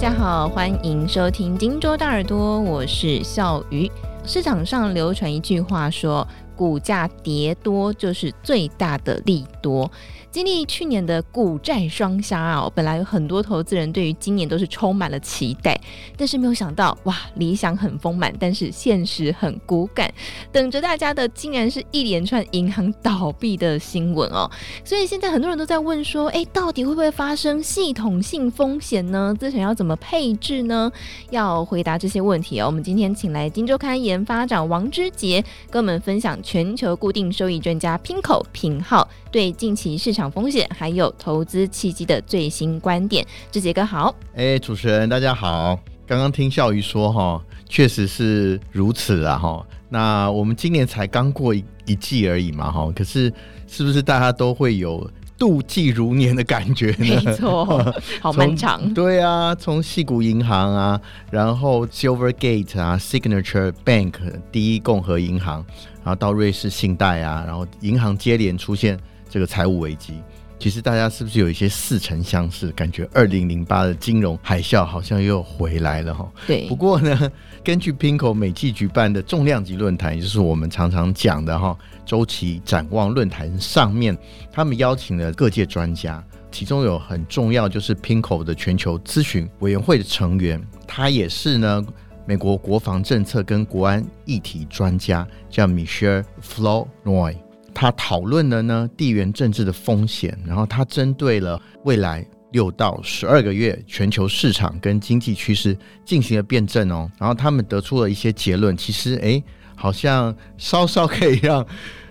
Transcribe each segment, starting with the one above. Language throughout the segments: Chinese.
大家好，欢迎收听《金州大耳朵》，我是笑鱼。市场上流传一句话说，股价跌多就是最大的利多。经历去年的股债双杀啊，本来有很多投资人对于今年都是充满了期待，但是没有想到，哇，理想很丰满，但是现实很骨感，等着大家的竟然是一连串银行倒闭的新闻哦。所以现在很多人都在问说，哎，到底会不会发生系统性风险呢？资产要怎么配置呢？要回答这些问题哦，我们今天请来金周刊研发长王之杰跟我们分享全球固定收益专家 Pinko 品浩对近期市场。场风险还有投资契机的最新观点，志杰哥好，哎、欸，主持人大家好，刚刚听笑鱼说哈，确实是如此啊哈。那我们今年才刚过一一季而已嘛哈，可是是不是大家都会有度季如年的感觉呢？没错，好漫长。对啊，从矽谷银行啊，然后 Silvergate 啊，Signature Bank 第一共和银行，然后到瑞士信贷啊，然后银行接连出现。这个财务危机，其实大家是不是有一些似曾相识？感觉二零零八的金融海啸好像又回来了哈。对。不过呢，根据 Pinco 每季举办的重量级论坛，也就是我们常常讲的哈周期展望论坛上面，他们邀请了各界专家，其中有很重要就是 Pinco 的全球咨询委员会的成员，他也是呢美国国防政策跟国安议题专家，叫 Michelle Flournoy。他讨论了呢地缘政治的风险，然后他针对了未来六到十二个月全球市场跟经济趋势进行了辩证哦，然后他们得出了一些结论，其实诶，好像稍稍可以让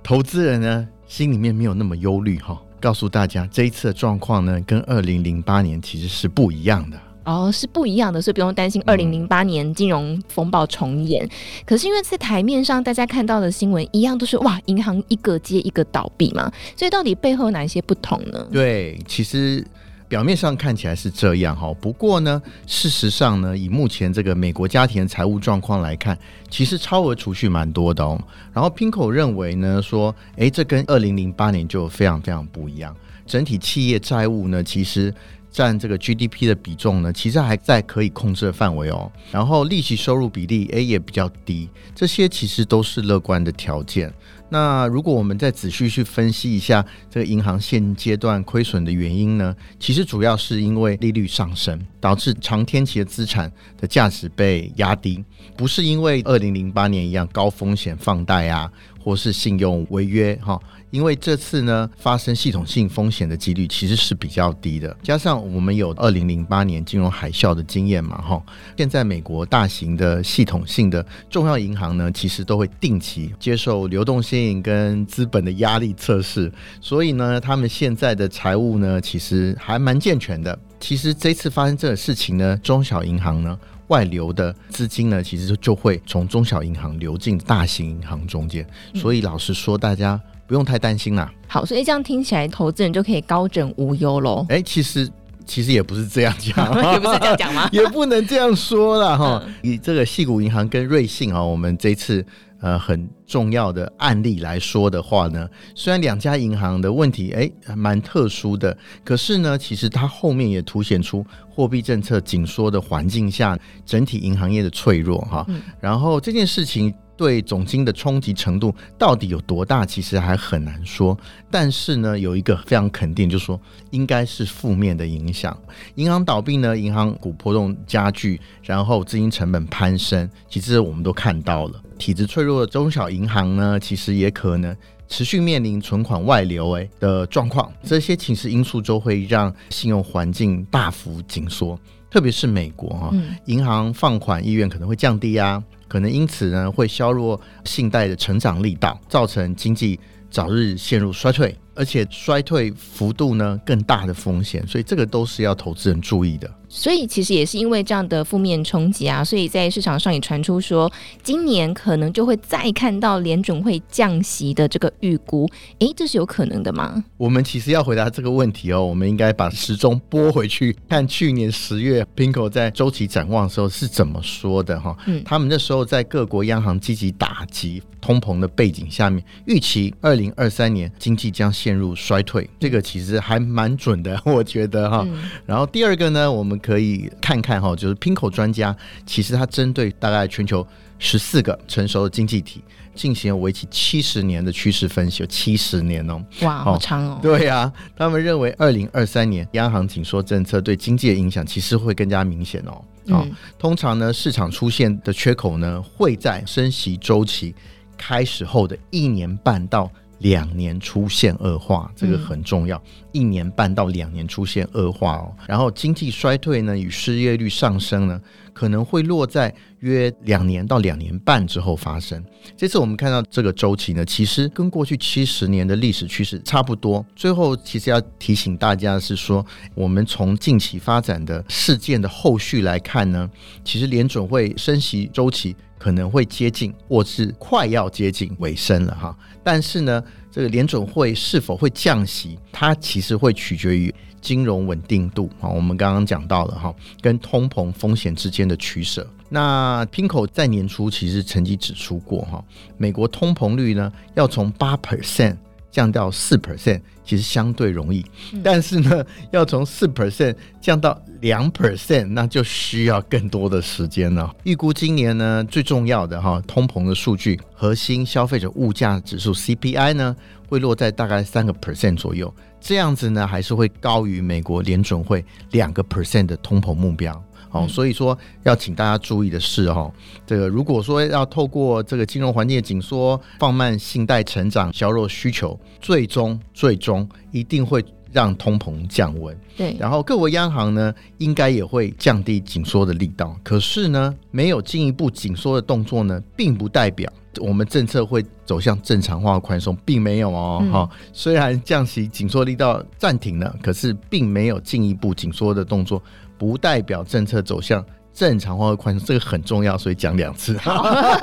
投资人呢心里面没有那么忧虑哈。告诉大家这一次的状况呢，跟二零零八年其实是不一样的。哦，是不一样的，所以不用担心二零零八年金融风暴重演。嗯。可是因为在台面上，大家看到的新闻一样都是哇，银行一个接一个倒闭嘛，所以到底背后有哪一些不同呢？对，其实表面上看起来是这样哈，不过呢，事实上呢，以目前这个美国家庭的财务状况来看，其实超额储蓄蛮多的哦。然后 Pinco 认为呢，说，哎，这跟二零零八年就非常非常不一样，整体企业债务呢，其实。占这个 GDP 的比重呢，其实还在可以控制的范围哦。然后利息收入比例，诶也比较低，这些其实都是乐观的条件。那如果我们再仔细去分析一下这个银行现阶段亏损的原因呢，其实主要是因为利率上升，导致长天期的资产的价值被压低，不是因为二零零八年一样高风险放贷啊。或是信用违约哈，因为这次呢发生系统性风险的几率其实是比较低的，加上我们有二零零八年金融海啸的经验嘛哈，现在美国大型的系统性的重要银行呢，其实都会定期接受流动性跟资本的压力测试，所以呢，他们现在的财务呢其实还蛮健全的。其实这次发生这个事情呢，中小银行呢。外流的资金呢，其实就会从中小银行流进大型银行中间，所以老实说，大家不用太担心啦。好，所以这样听起来，投资人就可以高枕无忧喽。哎，其实其实也不是这样讲，也不是这样讲吗？也不能这样说了哈。以这个细谷银行跟瑞信啊，我们这次。呃，很重要的案例来说的话呢，虽然两家银行的问题诶蛮特殊的，可是呢，其实它后面也凸显出货币政策紧缩的环境下，整体银行业的脆弱哈。嗯、然后这件事情对总经的冲击程度到底有多大，其实还很难说。但是呢，有一个非常肯定，就是说应该是负面的影响。银行倒闭呢，银行股波动加剧，然后资金成本攀升，其实我们都看到了。体质脆弱的中小银行呢，其实也可能持续面临存款外流诶的状况。这些其实因素都会让信用环境大幅紧缩，特别是美国哈，银行放款意愿可能会降低啊，可能因此呢会削弱信贷的成长力道，造成经济早日陷入衰退，而且衰退幅度呢更大的风险，所以这个都是要投资人注意的。所以其实也是因为这样的负面冲击啊，所以在市场上也传出说，今年可能就会再看到联准会降息的这个预估。诶，这是有可能的吗？我们其实要回答这个问题哦，我们应该把时钟拨回去，看去年十月 Pinko 在周期展望的时候是怎么说的哈。嗯，他们那时候在各国央行积极打击通膨的背景下面，预期二零二三年经济将陷入衰退，这个其实还蛮准的，我觉得哈。嗯、然后第二个呢，我们可以看看哈，就是 PIMCO 专家其实他针对大概全球十四个成熟的经济体进行了为期七十年的趋势分析，有七十年哦，哇，好长哦。对呀、啊，他们认为二零二三年央行紧缩政策对经济的影响其实会更加明显哦。啊、嗯，通常呢，市场出现的缺口呢，会在升息周期开始后的一年半到两年出现恶化，这个很重要。嗯、一年半到两年出现恶化哦，然后经济衰退呢，与失业率上升呢，可能会落在约两年到两年半之后发生。这次我们看到这个周期呢，其实跟过去七十年的历史趋势差不多。最后，其实要提醒大家的是说，我们从近期发展的事件的后续来看呢，其实联准会升息周期可能会接近，或是快要接近尾声了哈。但是呢，这个联准会是否会降息，它其实会取决于金融稳定度啊。我们刚刚讲到了哈，跟通膨风险之间的取舍。那 Pinko 在年初其实曾经指出过哈，美国通膨率呢要从八 percent。降到四 percent 其实相对容易，嗯、但是呢，要从四 percent 降到两 percent，那就需要更多的时间了。预估今年呢，最重要的哈通膨的数据，核心消费者物价指数 CPI 呢，会落在大概三个 percent 左右，这样子呢，还是会高于美国联准会两个 percent 的通膨目标。哦，所以说要请大家注意的是，哦，这个如果说要透过这个金融环境的紧缩，放慢信贷成长，削弱需求，最终最终一定会让通膨降温。对，然后各国央行呢，应该也会降低紧缩的力道。可是呢，没有进一步紧缩的动作呢，并不代表我们政策会走向正常化宽松，并没有哦。哈、嗯，虽然降息紧缩力道暂停了，可是并没有进一步紧缩的动作。不代表政策走向正常化和宽松，这个很重要，所以讲两次。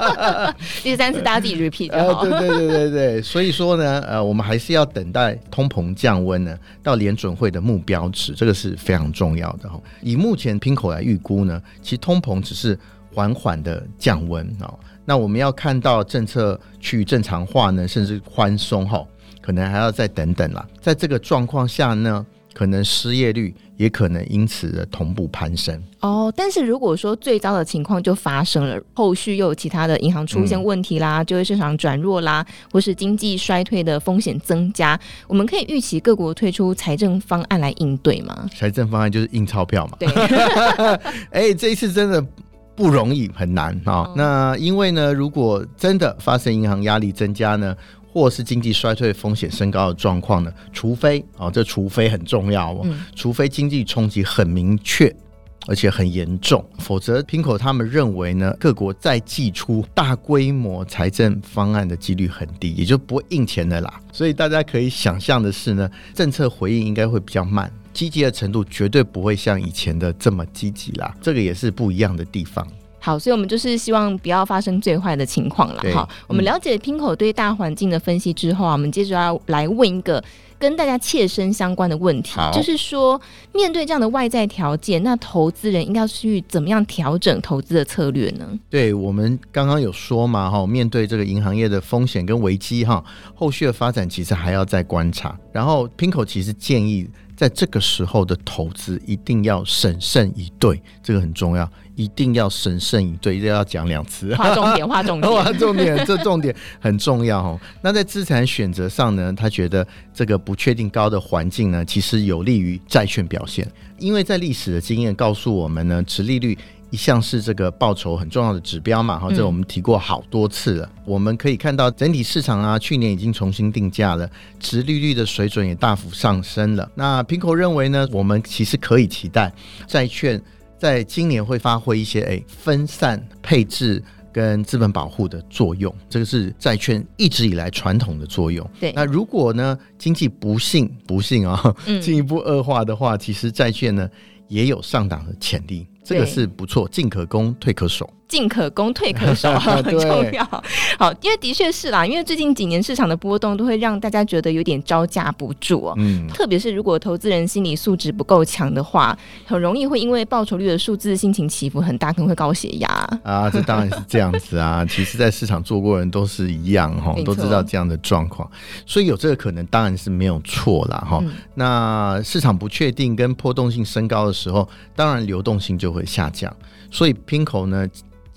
第三次大家自己 repeat。呃，对对对对对，所以说呢，呃，我们还是要等待通膨降温呢，到联准会的目标值，这个是非常重要的哈。以目前 PIMCO 来预估呢，其实通膨只是缓缓的降温啊。那我们要看到政策趋于正常化呢，甚至宽松哈，可能还要再等等啦。在这个状况下呢，可能失业率也可能因此的同步攀升哦。但是如果说最糟的情况就发生了，后续又有其他的银行出现问题啦，嗯、就业市场转弱啦，或是经济衰退的风险增加，我们可以预期各国推出财政方案来应对吗？财政方案就是印钞票嘛。对，哎、欸，这一次真的不容易，很难啊。哦、那因为呢，如果真的发生银行压力增加呢？或是经济衰退风险升高的状况呢？除非啊、哦，这除非很重要哦，嗯、除非经济冲击很明确，而且很严重，否则 PIMCO 他们认为呢，各国再祭出大规模财政方案的几率很低，也就不会印钱的啦。所以大家可以想象的是呢，政策回应应该会比较慢，积极的程度绝对不会像以前的这么积极啦。这个也是不一样的地方。好，所以我们就是希望不要发生最坏的情况了。对好，我们了解 PIMCO 对大环境的分析之后啊，嗯、我们接着要来问一个跟大家切身相关的问题，就是说，面对这样的外在条件，那投资人应该去怎么样调整投资的策略呢？对，我们刚刚有说嘛，哈，面对这个银行业的风险跟危机，哈，后续的发展其实还要再观察。然后 PIMCO 其实建议。在这个时候的投资一定要审慎以对，这个很重要，一定要审慎以对，一定要讲两次。划重点，划重点，划重点，这重点很重要哦。那在资产选择上呢，他觉得这个不确定高的环境呢，其实有利于债券表现，因为在历史的经验告诉我们呢，持利率。一向是这个报酬很重要的指标嘛，哈，这我们提过好多次了。嗯、我们可以看到整体市场啊，去年已经重新定价了，殖利率的水准也大幅上升了。那 PIMCO 认为呢，我们其实可以期待债券在今年会发挥一些诶、欸、分散配置跟资本保护的作用，这个是债券一直以来传统的作用。对，那如果呢经济不幸不幸啊进一步恶化的话，嗯、其实债券呢也有上涨的潜力。这个是不错，进可攻，退可守。进可攻，退可守，很重要。好，因为的确是啦，因为最近几年市场的波动都会让大家觉得有点招架不住哦。嗯，特别是如果投资人心理素质不够强的话，很容易会因为报酬率的数字心情起伏很大，可能会高血压啊。这当然是这样子啊。其实，在市场做过人都是一样哈，都知道这样的状况，所以有这个可能当然是没有错啦。哈。那市场不确定跟波动性升高的时候，当然流动性就会下降。所以 PIMCO 呢，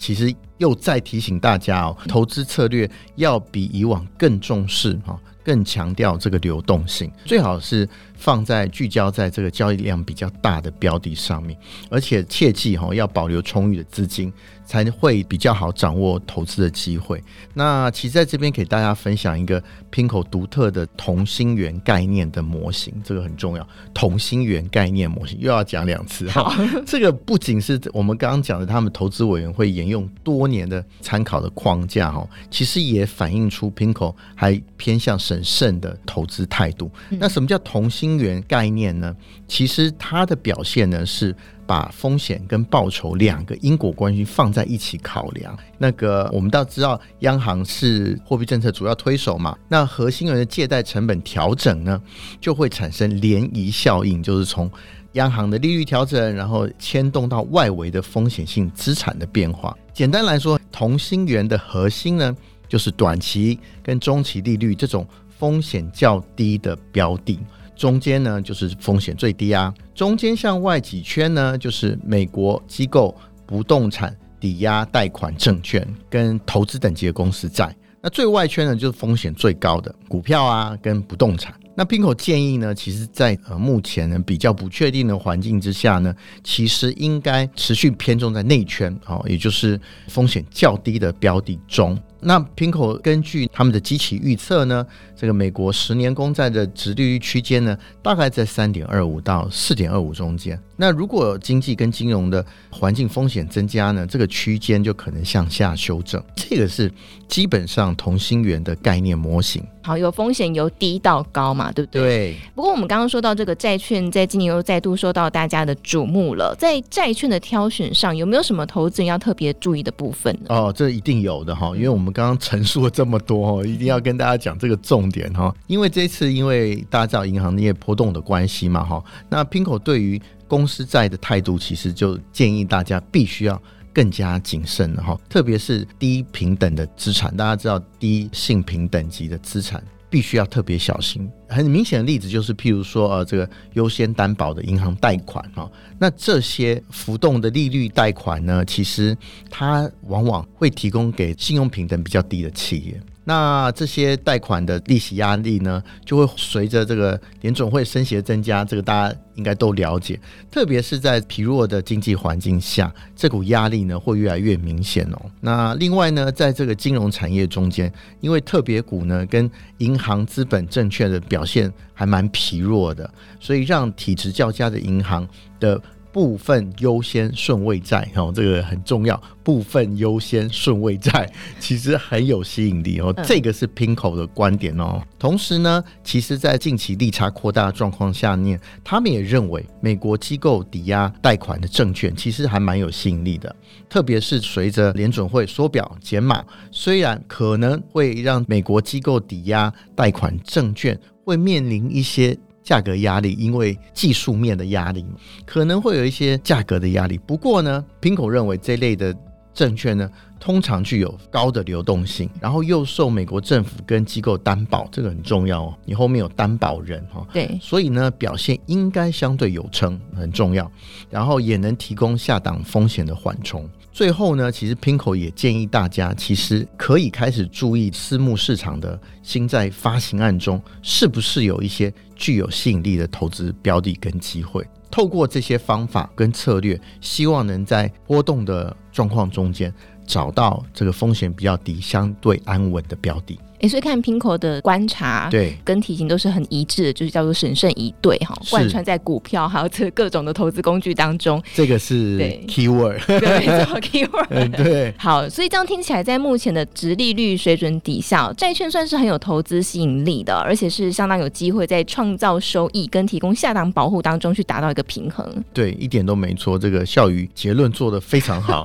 其实又再提醒大家哦，投资策略要比以往更重视哈，更强调这个流动性，最好是放在聚焦在这个交易量比较大的标的上面，而且切记哈，要保留充裕的资金。才会比较好掌握投资的机会。那其实在这边给大家分享一个 Pinko 独特的同心圆概念的模型，这个很重要。同心圆概念模型又要讲两次。哈，这个不仅是我们刚刚讲的，他们投资委员会沿用多年的参考的框架哈，其实也反映出 Pinko 还偏向审慎的投资态度。那什么叫同心圆概念呢？其实它的表现呢是。把风险跟报酬两个因果关系放在一起考量。那个我们都知道，央行是货币政策主要推手嘛。那核心人的借贷成本调整呢，就会产生涟漪效应，就是从央行的利率调整，然后牵动到外围的风险性资产的变化。简单来说，同心圆的核心呢，就是短期跟中期利率这种风险较低的标的。中间呢，就是风险最低啊。中间向外几圈呢，就是美国机构不动产抵押贷款证券跟投资等级的公司债。那最外圈呢，就是风险最高的股票啊跟不动产。那 Pinco 建议呢，其实在呃目前呢比较不确定的环境之下呢，其实应该持续偏重在内圈哦，也就是风险较低的标的中。那 PIMCO 根据他们的基期预测呢，这个美国十年公债的值利率区间呢，大概在三点二五到四点二五中间。那如果经济跟金融的环境风险增加呢，这个区间就可能向下修正。这个是基本上同心圆的概念模型。好，有风险由低到高嘛，对不对？对。不过我们刚刚说到这个债券，在今年又再度受到大家的瞩目了。在债券的挑选上，有没有什么投资人要特别注意的部分呢？哦，这一定有的哈，因为我们刚刚陈述了这么多，一定要跟大家讲这个重点哈。因为这次因为大家知道银行业波动的关系嘛哈，那 Pinko 对于公司债的态度，其实就建议大家必须要更加谨慎哈，特别是低平等的资产，大家知道低性平等级的资产必须要特别小心。很明显的例子就是，譬如说呃，这个优先担保的银行贷款哈，那这些浮动的利率贷款呢，其实它往往会提供给信用评等比较低的企业。那这些贷款的利息压力呢，就会随着这个联准会升息的增加，这个大家应该都了解。特别是在疲弱的经济环境下，这股压力呢会越来越明显哦。那另外呢，在这个金融产业中间，因为特别股呢跟银行资本证券的表现还蛮疲弱的，所以让体质较佳的银行的。部分优先顺位债哦，这个很重要。部分优先顺位债 其实很有吸引力哦，这个是 PIMCO 的观点哦。同时呢，其实，在近期利差扩大的状况下面，他们也认为美国机构抵押贷款的证券其实还蛮有吸引力的，特别是随着联准会缩表减码，虽然可能会让美国机构抵押贷款证券会面临一些。价格压力，因为技术面的压力，可能会有一些价格的压力。不过呢，PIMCO 认为这类的证券呢，通常具有高的流动性，然后又受美国政府跟机构担保，这个很重要哦。你后面有担保人哈，对，所以呢，表现应该相对有撑，很重要。然后也能提供下档风险的缓冲。最后呢，其实 Pinko 也建议大家，其实可以开始注意私募市场的新债发行案中，是不是有一些具有吸引力的投资标的跟机会。透过这些方法跟策略，希望能在波动的状况中间，找到这个风险比较低、相对安稳的标的。哎，所以看 PIMCO 的观察，对，跟体型都是很一致的，就是叫做审慎一对哈，贯穿在股票还有这各种的投资工具当中。这个是 keyword，对，没错，keyword。嗯，对。好，所以这样听起来，在目前的直利率水准底下，债券算是很有投资吸引力的，而且是相当有机会在创造收益跟提供下档保护当中去达到一个平衡。对，一点都没错，这个孝瑜结论做的非常好。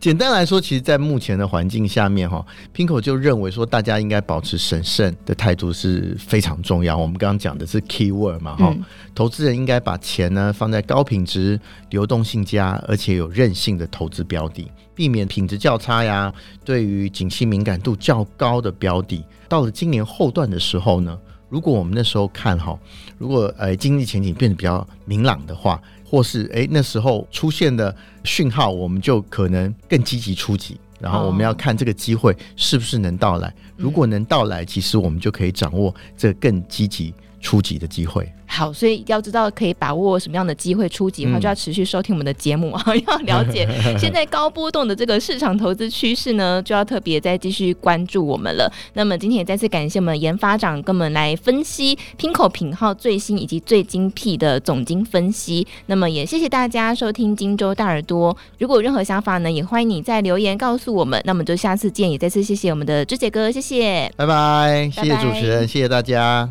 简单来说，其实，在目前的环境下面，哈，PIMCO 就认为说，大家应该保持审慎的态度是非常重要。我们刚刚讲的是 key word 嘛，哈、嗯，投资人应该把钱呢放在高品质、流动性佳而且有韧性的投资标的，避免品质较差呀。对于景气敏感度较高的标的，到了今年后段的时候呢，如果我们那时候看哈，如果呃经济前景变得比较明朗的话，或是诶那时候出现的讯号，我们就可能更积极出击。然后我们要看这个机会是不是能到来，如果能到来，其实我们就可以掌握这更积极出击的机会。好，所以要知道可以把握什么样的机会初级的话，就要持续收听我们的节目啊，嗯、要了解 现在高波动的这个市场投资趋势呢，就要特别再继续关注我们了。那么今天也再次感谢我们研发长跟我们来分析 PIMCO 品号最新以及最精辟的总经分析。那么也谢谢大家收听荆州大耳朵。如果有任何想法呢，也欢迎你在留言告诉我们。那么就下次见，也再次谢谢我们的之杰哥，谢谢，拜拜，谢谢主持人，谢谢大家。